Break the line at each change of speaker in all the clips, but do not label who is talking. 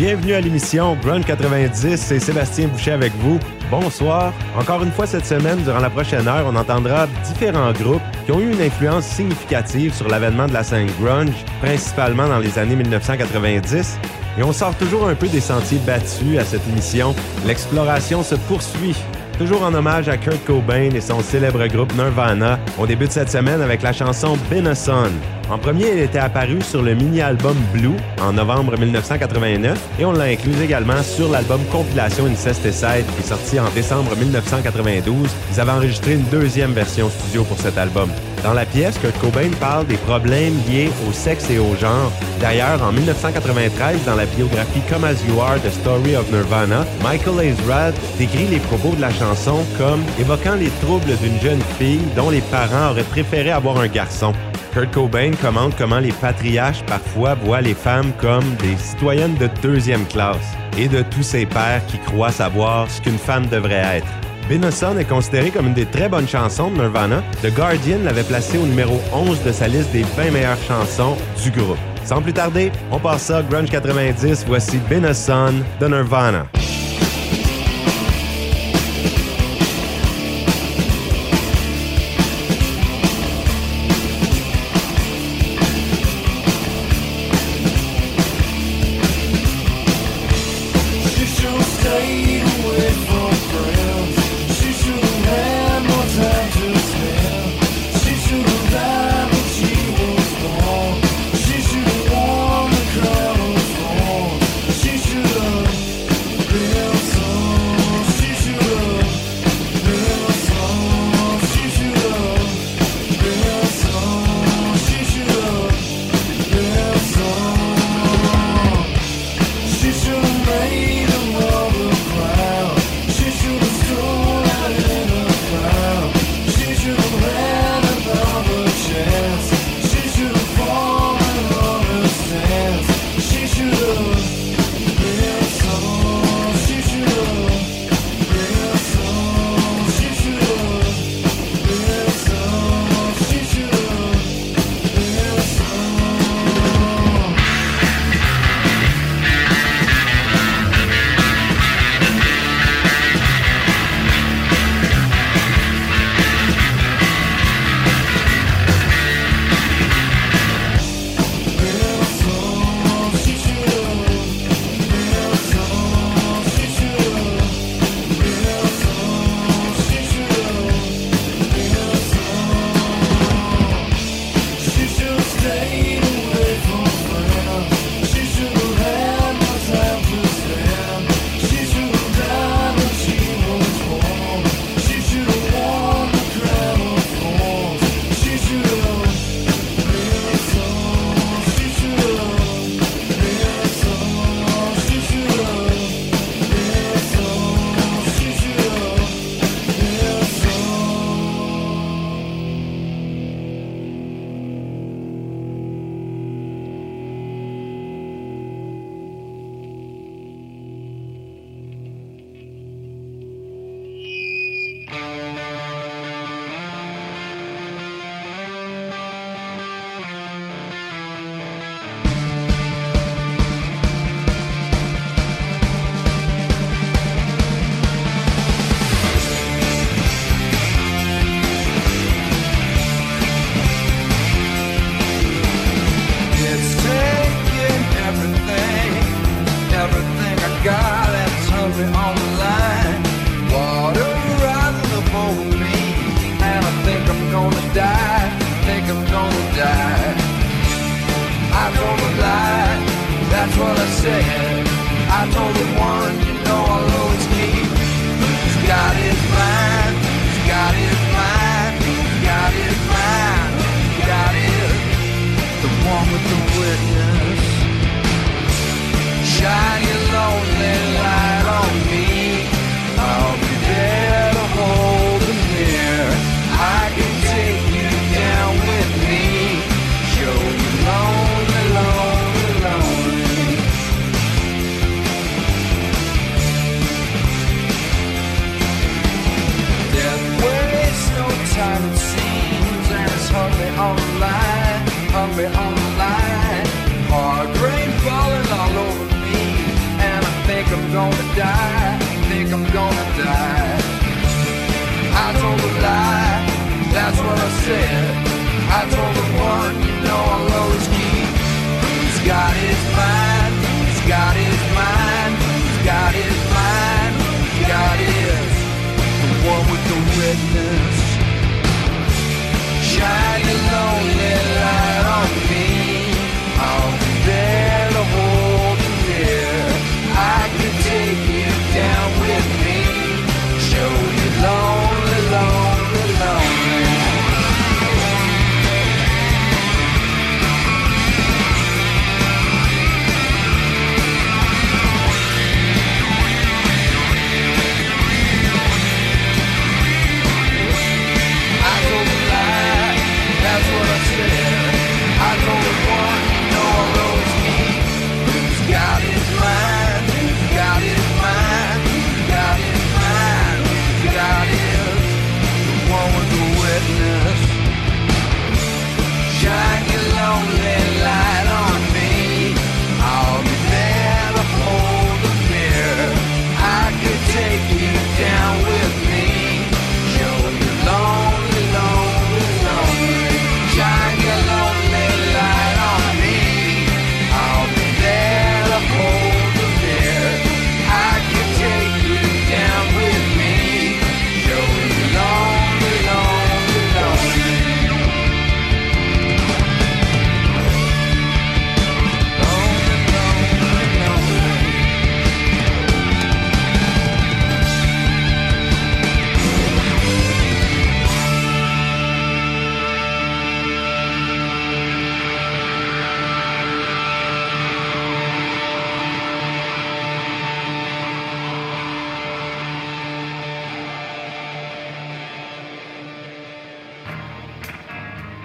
Bienvenue à l'émission Grun 90, c'est Sébastien Boucher avec vous. Bonsoir. Encore une fois cette semaine, durant la prochaine heure, on entendra différents groupes qui ont eu une influence significative sur l'avènement de la scène grunge, principalement dans les années 1990. Et on sort toujours un peu des sentiers battus à cette émission. L'exploration se poursuit Toujours en hommage à Kurt Cobain et son célèbre groupe Nirvana, on débute cette semaine avec la chanson Been Son. En premier, elle était apparue sur le mini-album Blue en novembre 1989 et on l'a incluse également sur l'album compilation Incesticide qui est sorti en décembre 1992. Ils avaient enregistré une deuxième version studio pour cet album. Dans la pièce, Kurt Cobain parle des problèmes liés au sexe et au genre. D'ailleurs, en 1993, dans la biographie Come As You Are, The Story of Nirvana, Michael Azrad décrit les propos de la chanson comme évoquant les troubles d'une jeune fille dont les parents auraient préféré avoir un garçon. Kurt Cobain commente comment les patriarches parfois voient les femmes comme des citoyennes de deuxième classe et de tous ces pères qui croient savoir ce qu'une femme devrait être. Binoson est considéré comme une des très bonnes chansons de Nirvana. The Guardian l'avait placé au numéro 11 de sa liste des 20 meilleures chansons du groupe. Sans plus tarder, on passe ça Grunge 90. Voici Binoson de Nirvana.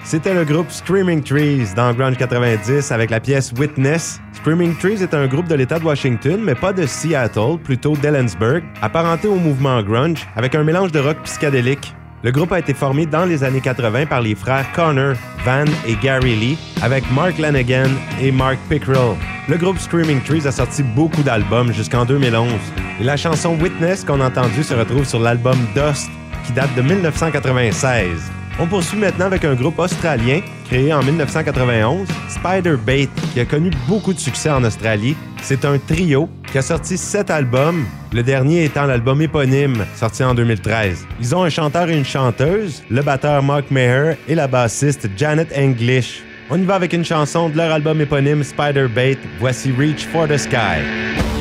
C'était le groupe Screaming Trees dans Grunge 90 avec la pièce Witness. Screaming Trees est un groupe de l'État de Washington, mais pas de Seattle, plutôt d'Ellensburg, apparenté au mouvement grunge avec un mélange de rock psychédélique. Le groupe a été formé dans les années 80 par les frères Connor, Van et Gary Lee, avec Mark Lanigan et Mark Pickrell. Le groupe Screaming Trees a sorti beaucoup d'albums jusqu'en 2011. Et la chanson Witness qu'on a entendue se retrouve sur l'album Dust, qui date de 1996. On poursuit maintenant avec un groupe australien créé en 1991, Spider Bait, qui a connu beaucoup de succès en Australie. C'est un trio qui a sorti sept albums, le dernier étant l'album éponyme, sorti en 2013. Ils ont un chanteur et une chanteuse, le batteur Mark Maher et la bassiste Janet English. On y va avec une chanson de leur album éponyme Spider Bait. Voici Reach for the Sky.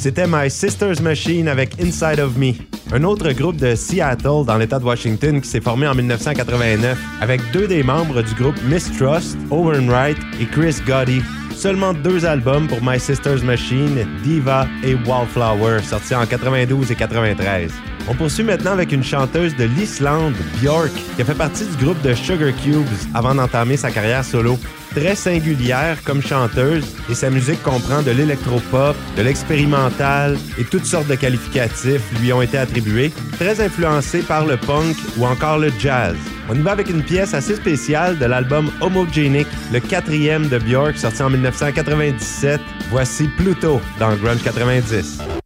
C'était My Sister's Machine avec Inside of Me. Un autre groupe de Seattle dans l'État de Washington qui s'est formé en 1989 avec deux des membres du groupe Mistrust, Owen Wright et Chris Gotti. Seulement deux albums pour My Sister's Machine, Diva et Wallflower, sortis en 92 et 93. On poursuit maintenant avec une chanteuse de l'Islande, Björk, qui a fait partie du groupe de Sugar Cubes avant d'entamer sa carrière solo. Très singulière comme chanteuse et sa musique comprend de l'électropop, de l'expérimental et toutes sortes de qualificatifs lui ont été attribués, très influencée par le punk ou encore le jazz. On y va avec une pièce assez spéciale de l'album Homogenic, le quatrième de Björk sorti en 1997. Voici Pluto dans Grunge 90.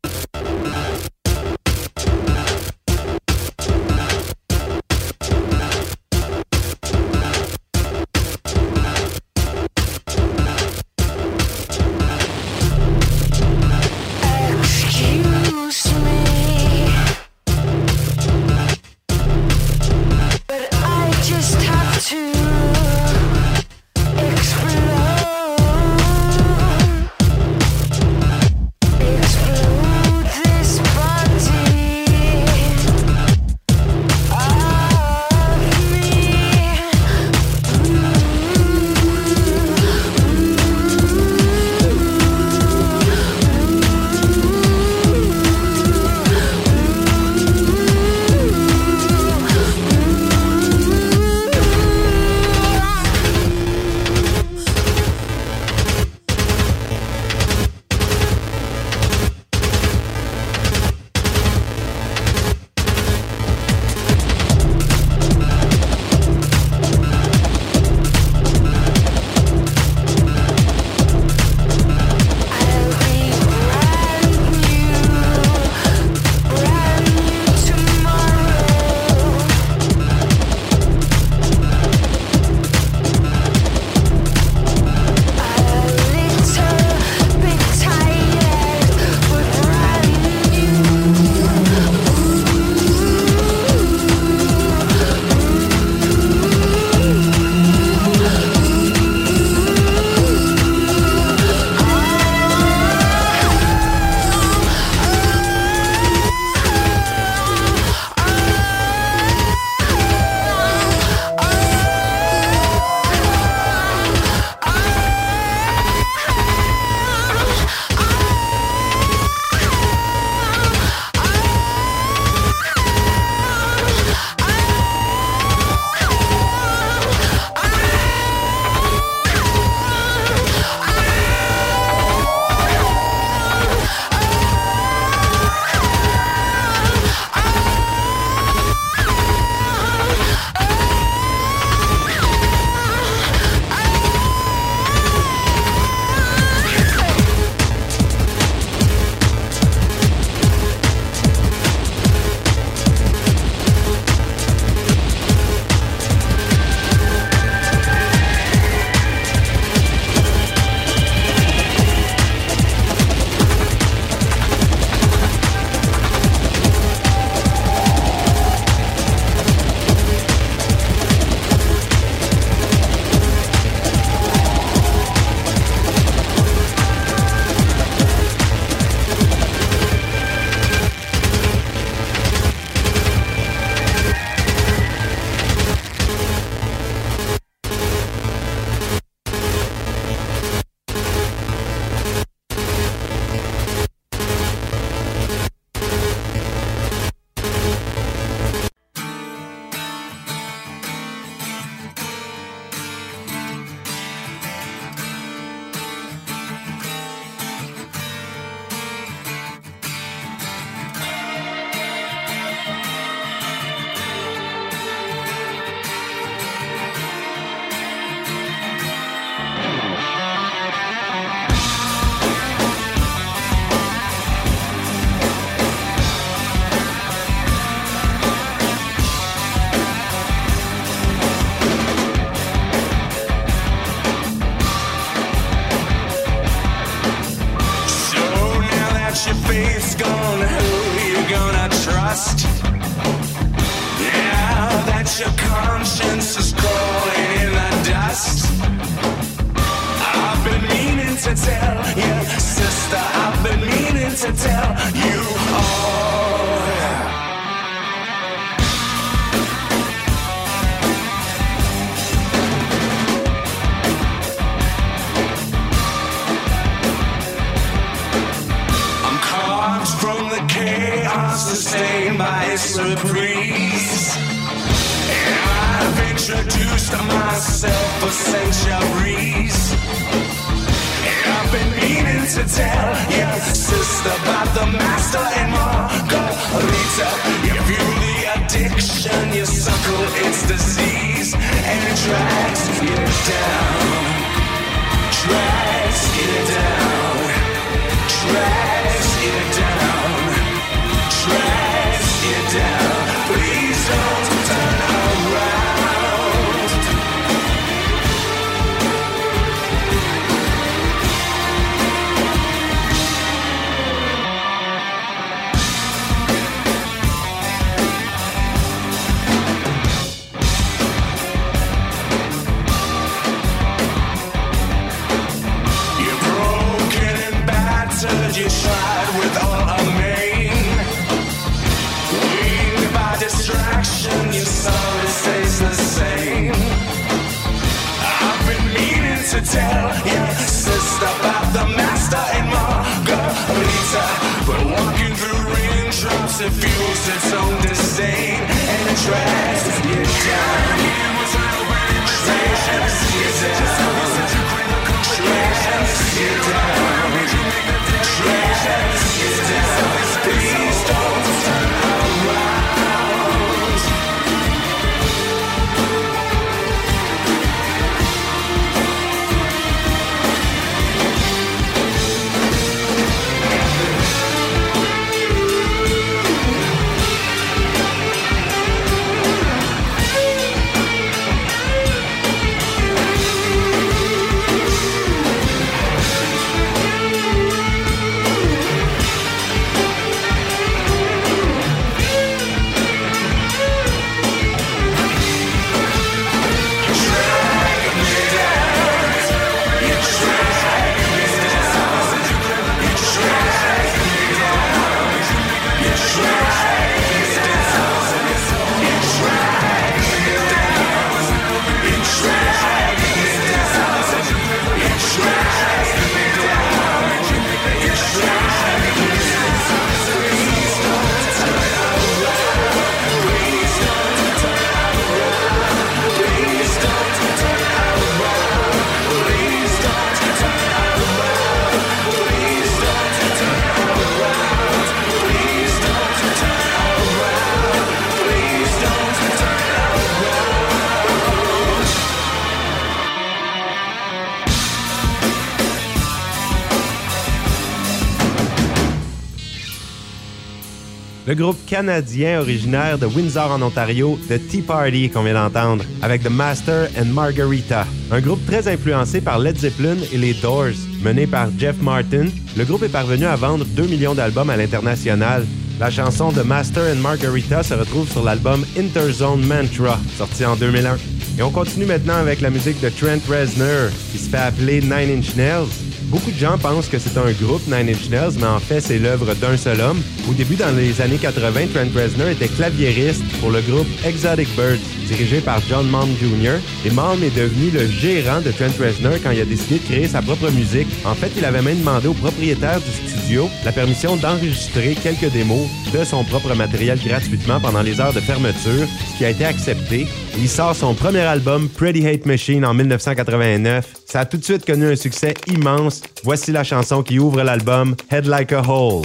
Le groupe canadien originaire de Windsor en Ontario, The Tea Party, qu'on vient d'entendre, avec The Master and Margarita. Un groupe très influencé par Led Zeppelin et les Doors. Mené par Jeff Martin, le groupe est parvenu à vendre 2 millions d'albums à l'international. La chanson The Master and Margarita se retrouve sur l'album Interzone Mantra, sorti en 2001. Et on continue maintenant avec la musique de Trent Reznor, qui se fait appeler Nine Inch Nails. Beaucoup de gens pensent que c'est un groupe Nine Inch Nails, mais en fait, c'est l'œuvre d'un seul homme. Au début, dans les années 80, Trent Reznor était claviériste pour le groupe Exotic Birds, dirigé par John Malm Jr. Et Malm est devenu le gérant de Trent Reznor quand il a décidé de créer sa propre musique. En fait, il avait même demandé au propriétaire du studio la permission d'enregistrer quelques démos de son propre matériel gratuitement pendant les heures de fermeture, ce qui a été accepté. Il sort son premier album, Pretty Hate Machine, en 1989. Ça a tout de suite connu un succès immense. Voici la chanson qui ouvre l'album, Head Like a Hole.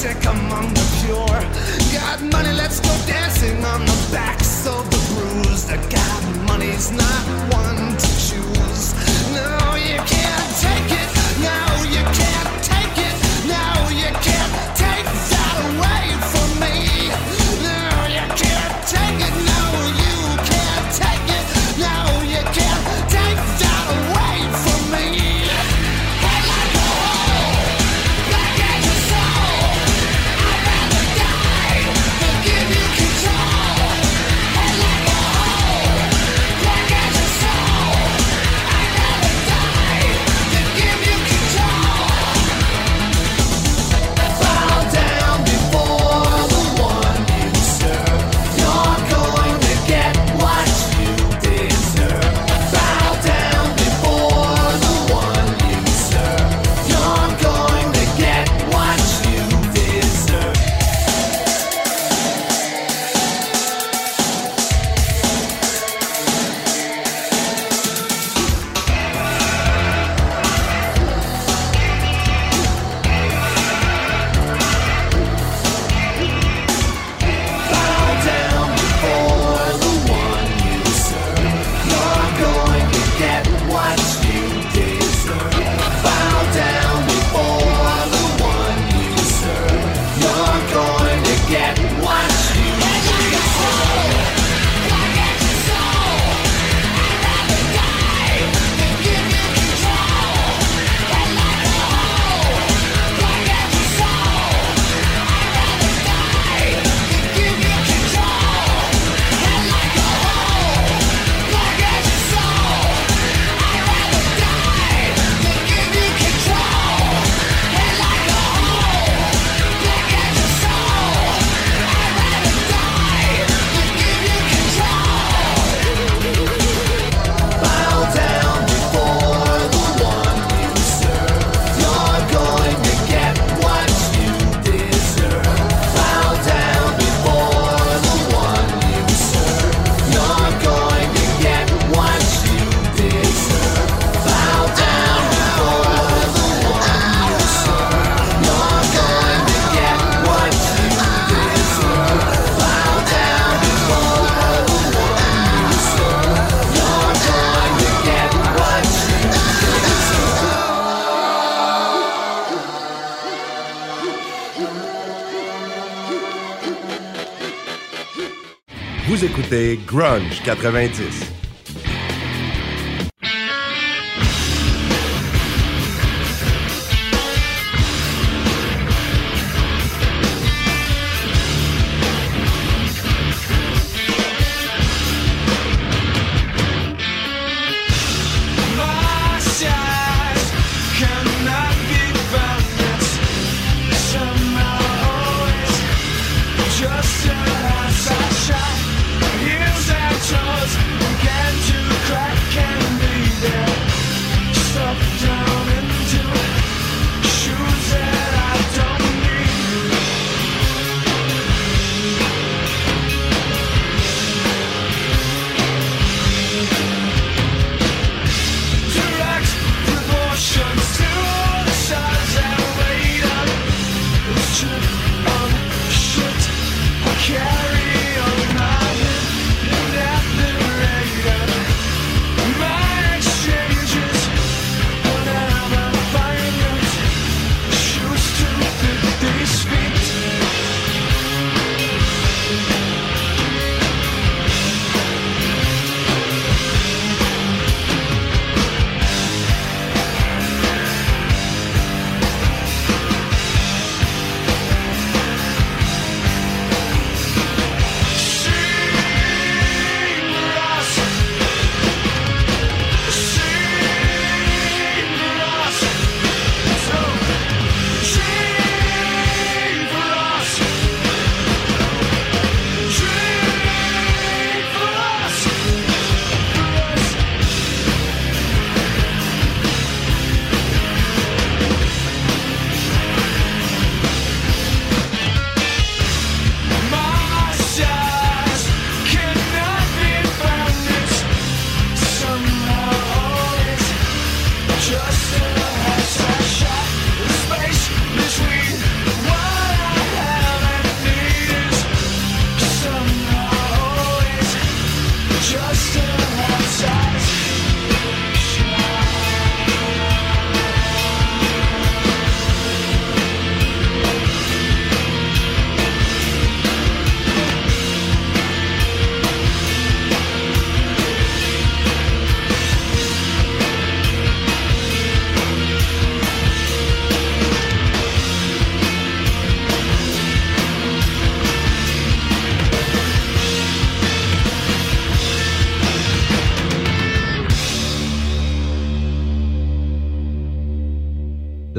sick among Grunge 90.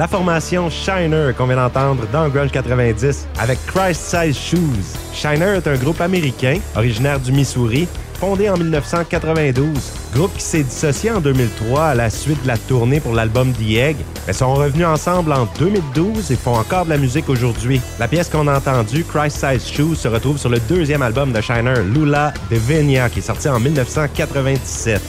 La formation Shiner qu'on vient d'entendre dans Grunge 90 avec Christ Size Shoes. Shiner est un groupe américain originaire du Missouri fondé en 1992. Groupe qui s'est dissocié en 2003 à la suite de la tournée pour l'album The Egg, mais sont revenus ensemble en 2012 et font encore de la musique aujourd'hui. La pièce qu'on a entendue, Christ Size Shoes, se retrouve sur le deuxième album de Shiner, Lula de Venia, qui est sorti en 1997.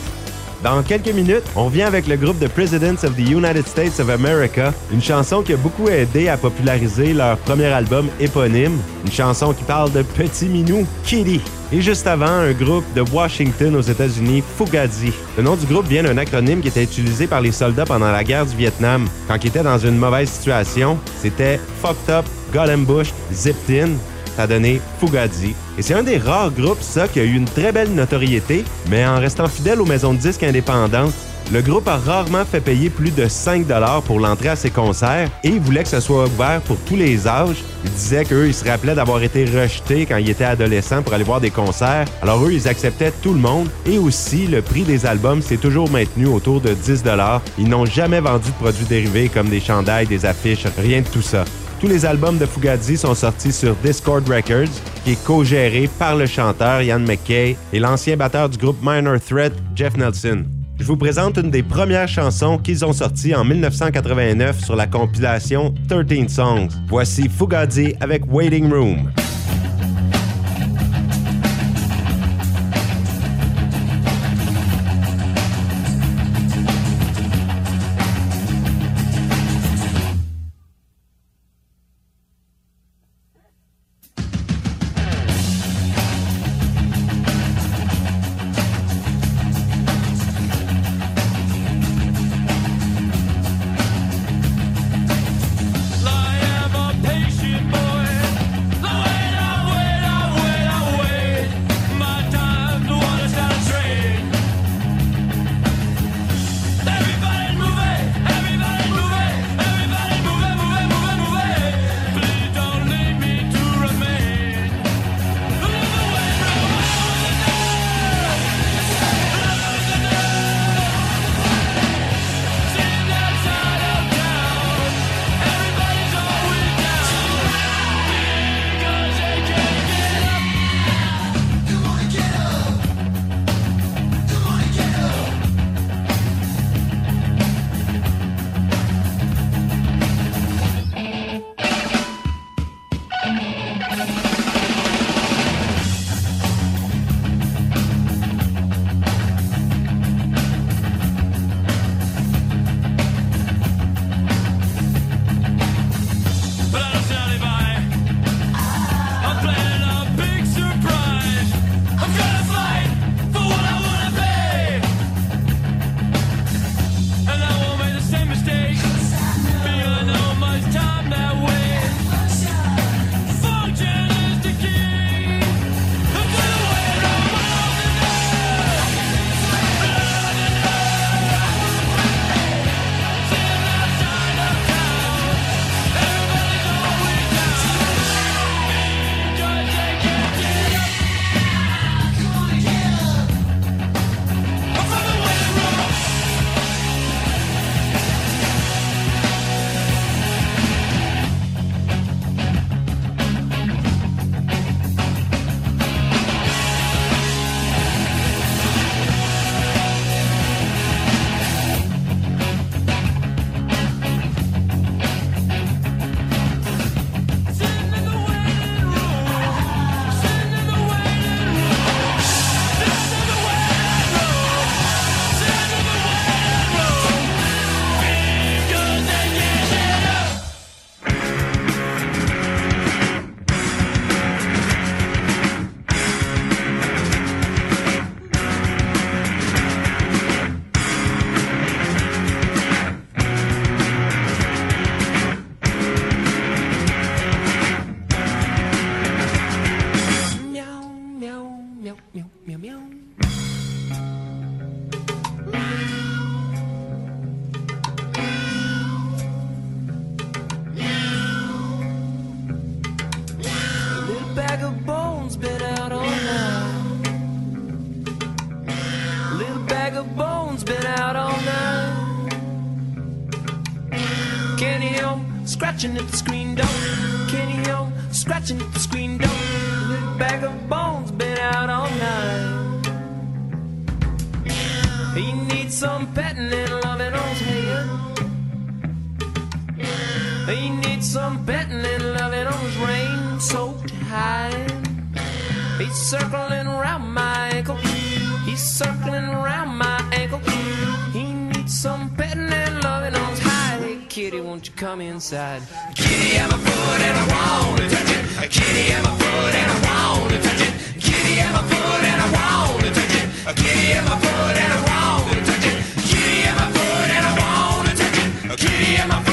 Dans quelques minutes, on vient avec le groupe The Presidents of the United States of America, une chanson qui a beaucoup aidé à populariser leur premier album éponyme, une chanson qui parle de petit minou, Kitty. Et juste avant, un groupe de Washington aux États-Unis, Fugazi. Le nom du groupe vient d'un acronyme qui était utilisé par les soldats pendant la guerre du Vietnam. Quand ils étaient dans une mauvaise situation, c'était Fucked Up, Got Ambushed, Zipped In, ça a donné Fugazi. Et c'est un des rares groupes, ça, qui a eu une très belle notoriété, mais en restant fidèle aux maisons de disques indépendantes. Le groupe a rarement fait payer plus de 5 pour l'entrée à ses concerts et il voulait que ce soit ouvert pour tous les âges. Il disait qu'eux, ils se rappelaient d'avoir été rejetés quand ils étaient adolescents pour aller voir des concerts. Alors eux, ils acceptaient tout le monde et aussi le prix des albums s'est toujours maintenu autour de 10 Ils n'ont jamais vendu de produits dérivés comme des chandails, des affiches, rien de tout ça. Tous les albums de Fugazi sont sortis sur Discord Records, qui est co-géré par le chanteur Ian McKay et l'ancien batteur du groupe Minor Threat, Jeff Nelson. Je vous présente une des premières chansons qu'ils ont sorties en 1989 sur la compilation 13 Songs. Voici Fugazi avec Waiting Room.
He needs some petting and loving on his rain soaked hide. He's circling around my ankle. He's circling around my ankle. He needs some petting and loving on his hide. Hey, kitty, won't you come inside? Kitty, I'm a foot and I wanna touch it. Kitty, I'm a foot and I wanna touch it. Kitty, I'm a foot and I wanna touch it. Kitty, I'm a foot and I wanna touch it. Kitty, I'm a foot and I wanna touch it. Kitty, I'm a foot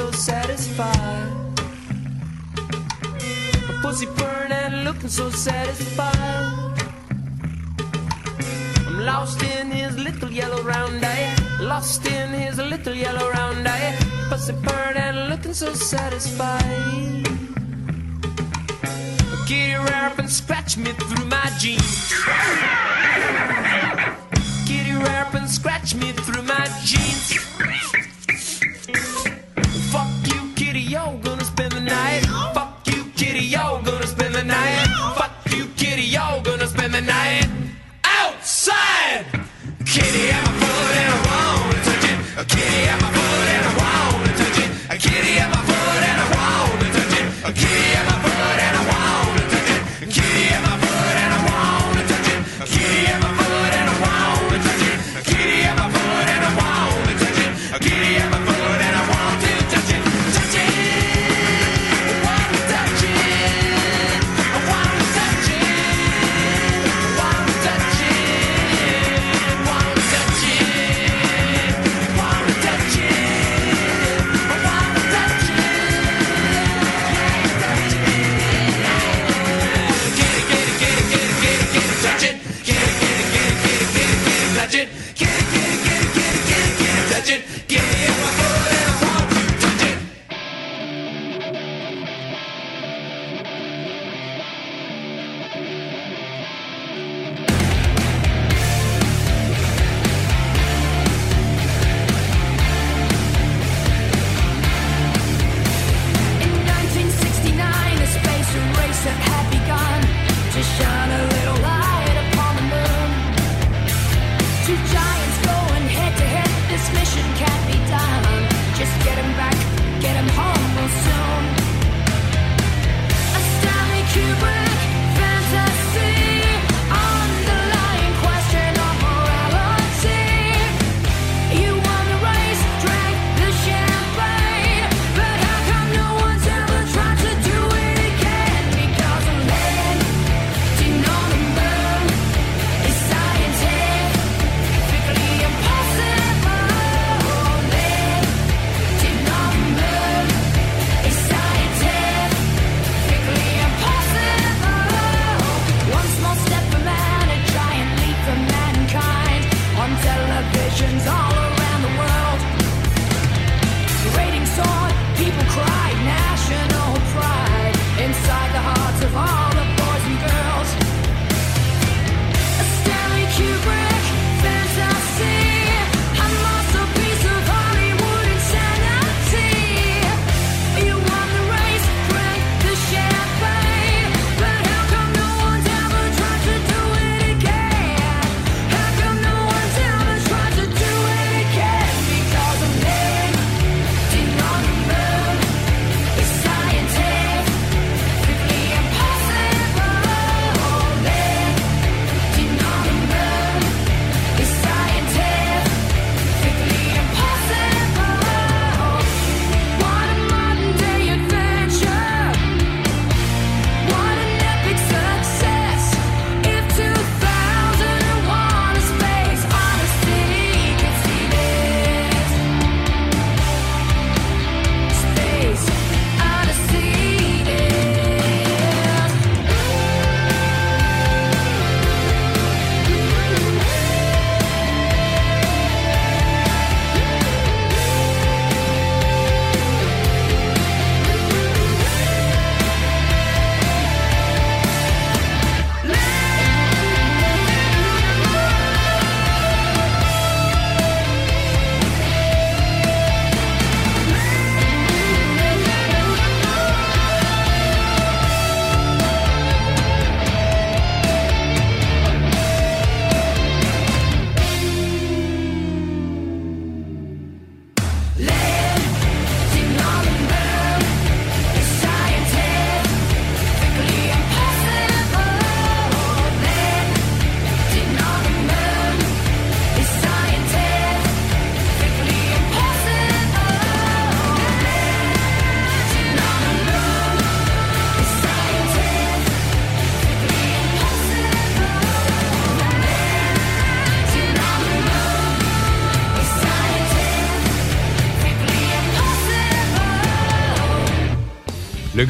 so satisfied. A pussy purring and looking so satisfied. I'm lost in his little yellow round eye. Lost in his little yellow round eye. Pussy purring and looking so satisfied. Kitty rear up and scratch me through my jeans. Kitty rear up and scratch me through Kitty,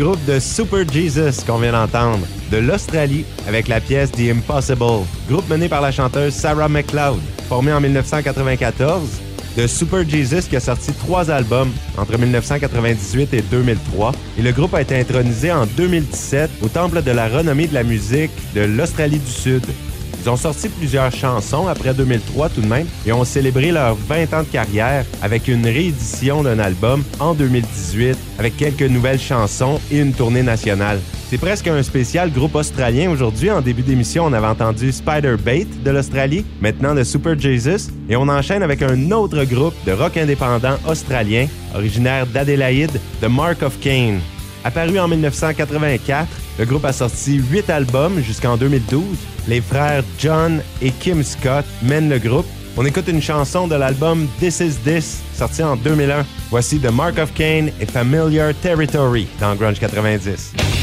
groupe de Super Jesus qu'on vient d'entendre, de l'Australie avec la pièce The Impossible, groupe mené par la chanteuse Sarah McLeod, formé en 1994, de Super Jesus qui a sorti trois albums entre 1998 et 2003 et le groupe a été intronisé en 2017 au Temple de la renommée de la musique de l'Australie du Sud. Ils ont sorti plusieurs chansons après 2003 tout de même et ont célébré leurs 20 ans de carrière avec une réédition d'un album en 2018 avec quelques nouvelles chansons et une tournée nationale. C'est presque un spécial groupe australien aujourd'hui. En début d'émission, on avait entendu Spider Bait de l'Australie, maintenant de Super Jesus, et on enchaîne avec un autre groupe de rock indépendant australien, originaire d'Adélaïde, The Mark of Cain. Apparu en 1984, le groupe a sorti 8 albums jusqu'en 2012. Les frères John et Kim Scott mènent le groupe. On écoute une chanson de l'album This Is This, sorti en 2001. Voici The Mark of Cain et Familiar Territory dans Grunge 90.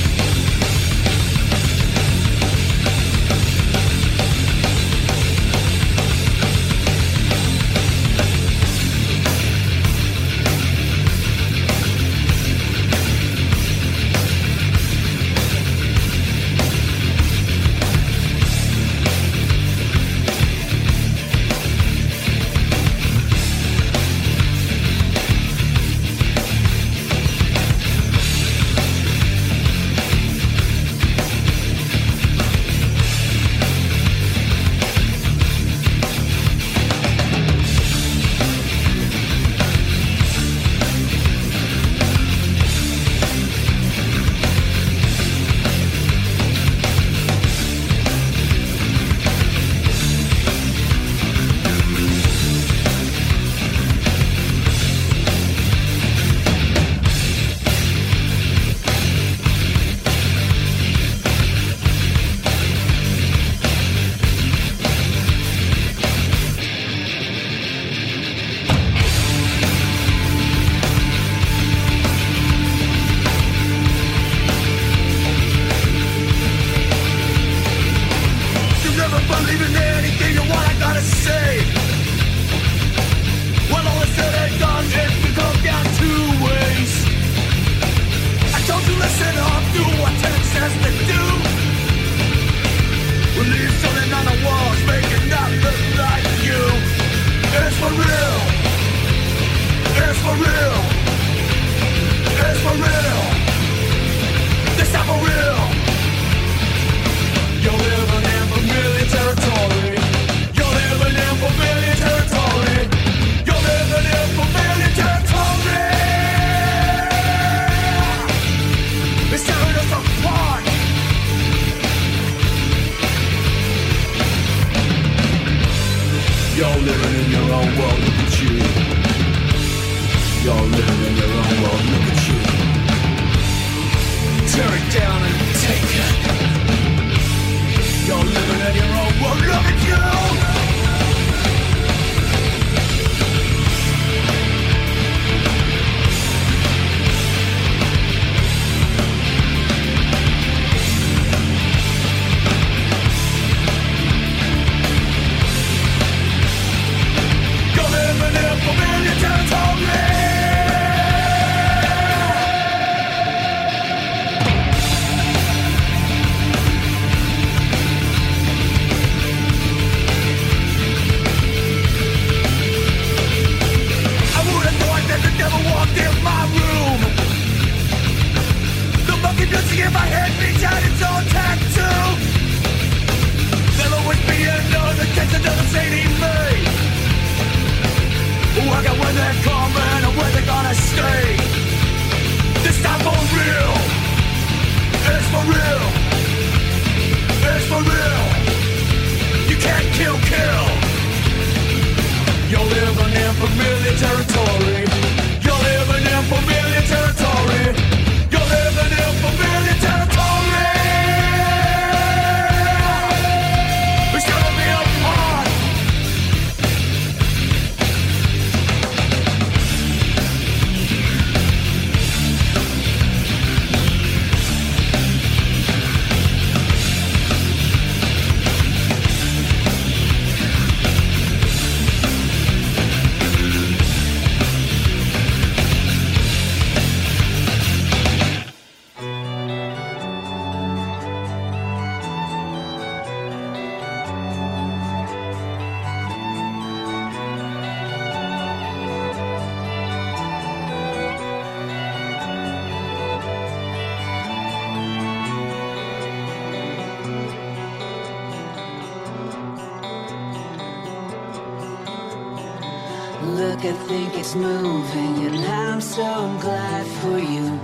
I
think it's moving, and I'm so glad for you.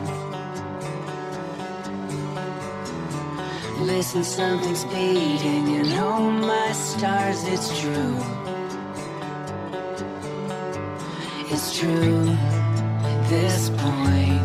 Listen, something's beating, and oh my stars, it's true. It's true, this point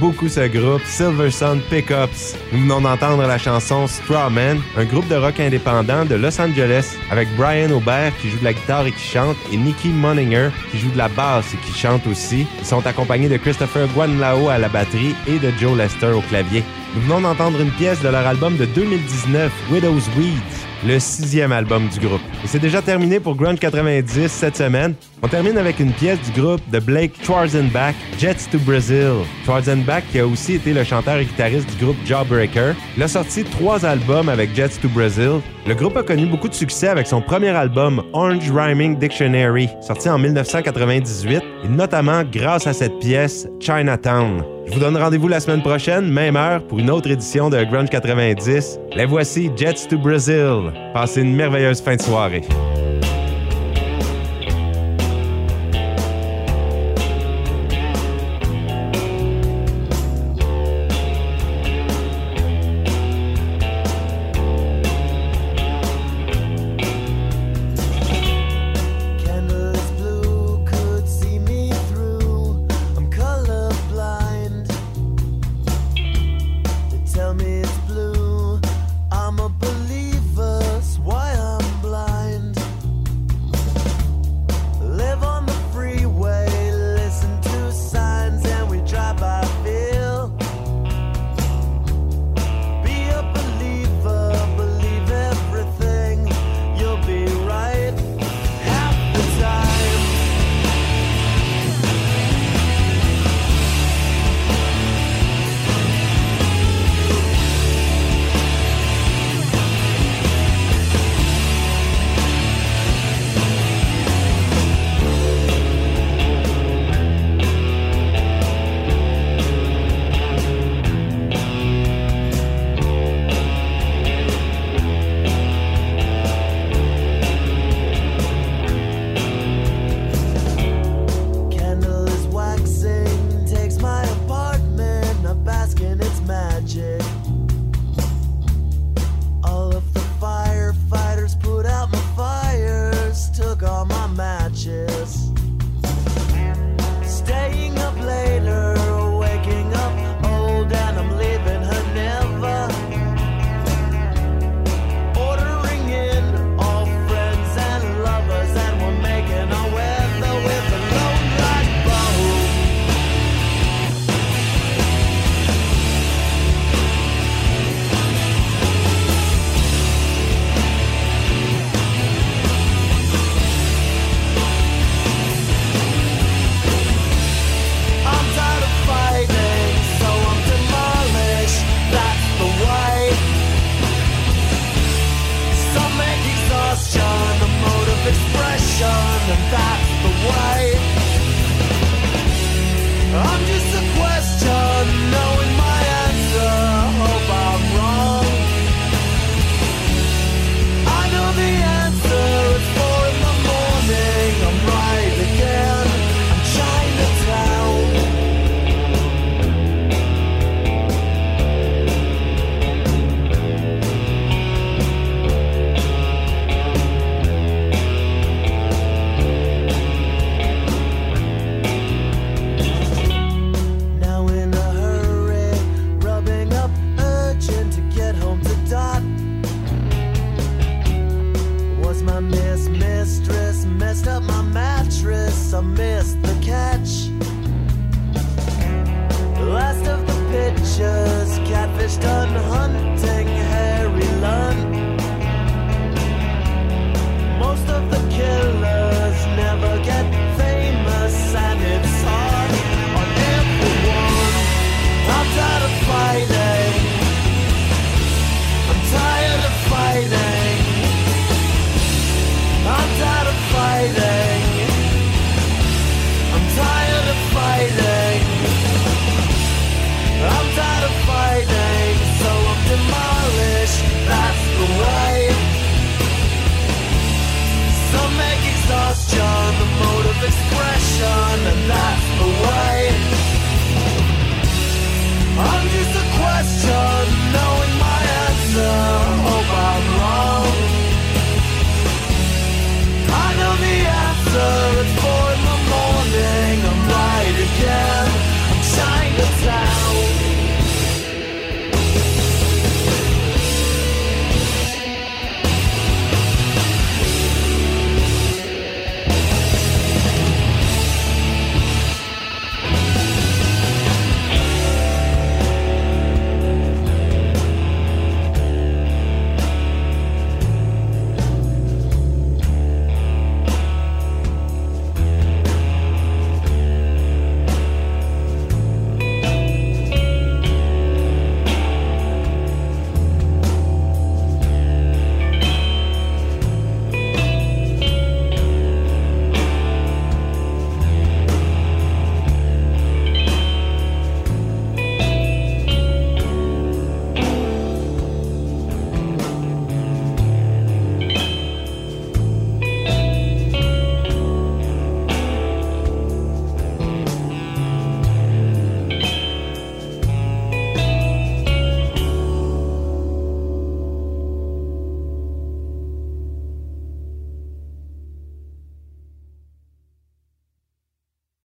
Beaucoup ce groupe, Silver Sun Pickups. Nous venons d'entendre la chanson Strawman, un groupe de rock indépendant de Los Angeles avec Brian Aubert qui joue de la guitare et qui chante et Nicky Moninger qui joue de la basse et qui chante aussi. Ils sont accompagnés de Christopher Guanlao à la batterie et de Joe Lester au clavier. Nous venons d'entendre une pièce de leur album de 2019, Widow's Weeds, le sixième album du groupe. Et c'est déjà terminé pour Grunge 90 cette semaine. On termine avec une pièce du groupe de Blake Schwarzenbach, Jets to Brazil. Schwarzenbach qui a aussi été le chanteur et guitariste du groupe Jawbreaker. Il a sorti trois albums avec Jets to Brazil. Le groupe a connu beaucoup de succès avec son premier album Orange Rhyming Dictionary, sorti en 1998, et notamment grâce à cette pièce Chinatown. Je vous donne rendez-vous la semaine prochaine, même heure, pour une autre édition de Grunge 90. Les voici Jets to Brazil. Passez une merveilleuse fin de soirée.